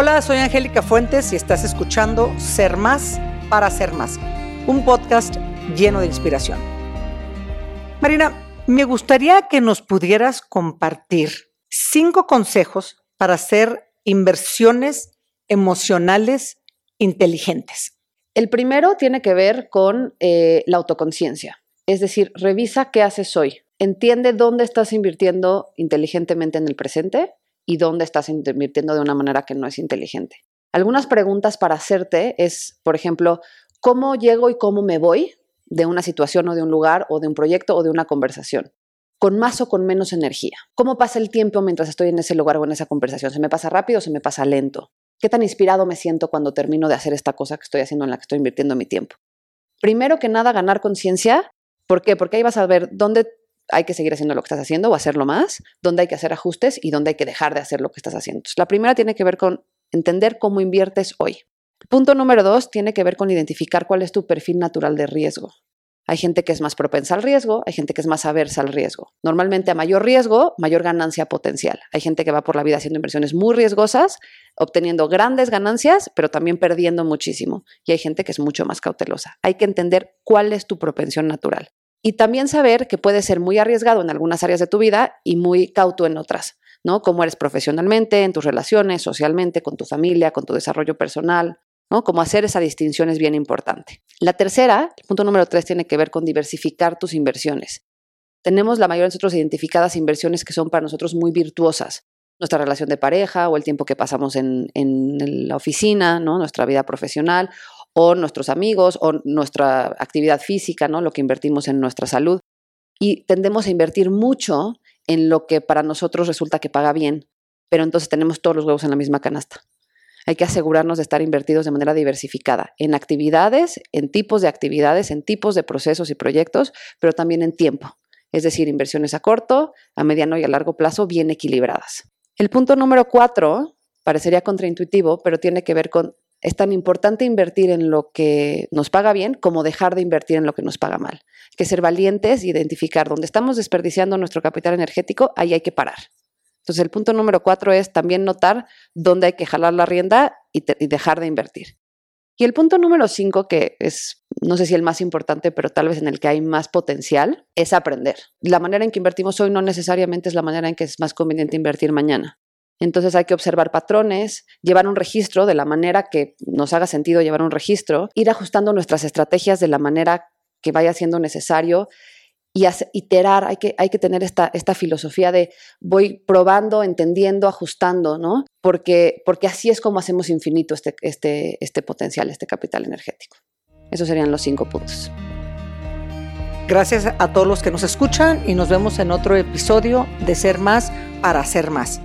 Hola, soy Angélica Fuentes y estás escuchando Ser Más para Ser Más, un podcast lleno de inspiración. Marina, me gustaría que nos pudieras compartir cinco consejos para hacer inversiones emocionales inteligentes. El primero tiene que ver con eh, la autoconciencia, es decir, revisa qué haces hoy, entiende dónde estás invirtiendo inteligentemente en el presente y dónde estás invirtiendo de una manera que no es inteligente. Algunas preguntas para hacerte es, por ejemplo, ¿cómo llego y cómo me voy de una situación o de un lugar o de un proyecto o de una conversación? ¿Con más o con menos energía? ¿Cómo pasa el tiempo mientras estoy en ese lugar o en esa conversación? ¿Se me pasa rápido o se me pasa lento? ¿Qué tan inspirado me siento cuando termino de hacer esta cosa que estoy haciendo en la que estoy invirtiendo mi tiempo? Primero que nada, ganar conciencia. ¿Por qué? Porque ahí vas a ver dónde hay que seguir haciendo lo que estás haciendo o hacerlo más, dónde hay que hacer ajustes y dónde hay que dejar de hacer lo que estás haciendo. la primera tiene que ver con entender cómo inviertes hoy. Punto número dos tiene que ver con identificar cuál es tu perfil natural de riesgo. Hay gente que es más propensa al riesgo, hay gente que es más aversa al riesgo. Normalmente a mayor riesgo, mayor ganancia potencial. Hay gente que va por la vida haciendo inversiones muy riesgosas, obteniendo grandes ganancias, pero también perdiendo muchísimo. Y hay gente que es mucho más cautelosa. Hay que entender cuál es tu propensión natural y también saber que puedes ser muy arriesgado en algunas áreas de tu vida y muy cauto en otras, ¿no? Cómo eres profesionalmente, en tus relaciones, socialmente, con tu familia, con tu desarrollo personal, ¿no? Cómo hacer esa distinción es bien importante. La tercera, el punto número tres, tiene que ver con diversificar tus inversiones. Tenemos la mayoría de nosotros identificadas inversiones que son para nosotros muy virtuosas. Nuestra relación de pareja o el tiempo que pasamos en, en la oficina, ¿no? nuestra vida profesional o nuestros amigos o nuestra actividad física, ¿no? Lo que invertimos en nuestra salud. Y tendemos a invertir mucho en lo que para nosotros resulta que paga bien, pero entonces tenemos todos los huevos en la misma canasta. Hay que asegurarnos de estar invertidos de manera diversificada en actividades, en tipos de actividades, en tipos de procesos y proyectos, pero también en tiempo. Es decir, inversiones a corto, a mediano y a largo plazo bien equilibradas. El punto número cuatro parecería contraintuitivo, pero tiene que ver con es tan importante invertir en lo que nos paga bien como dejar de invertir en lo que nos paga mal. Hay que ser valientes y identificar dónde estamos desperdiciando nuestro capital energético, ahí hay que parar. Entonces el punto número cuatro es también notar dónde hay que jalar la rienda y, y dejar de invertir. Y el punto número cinco, que es, no sé si el más importante, pero tal vez en el que hay más potencial, es aprender. La manera en que invertimos hoy no necesariamente es la manera en que es más conveniente invertir mañana. Entonces hay que observar patrones, llevar un registro de la manera que nos haga sentido llevar un registro, ir ajustando nuestras estrategias de la manera que vaya siendo necesario y iterar, hay que, hay que tener esta, esta filosofía de voy probando, entendiendo, ajustando, ¿no? Porque, porque así es como hacemos infinito este, este, este potencial, este capital energético. Esos serían los cinco puntos. Gracias a todos los que nos escuchan y nos vemos en otro episodio de Ser Más para Ser Más.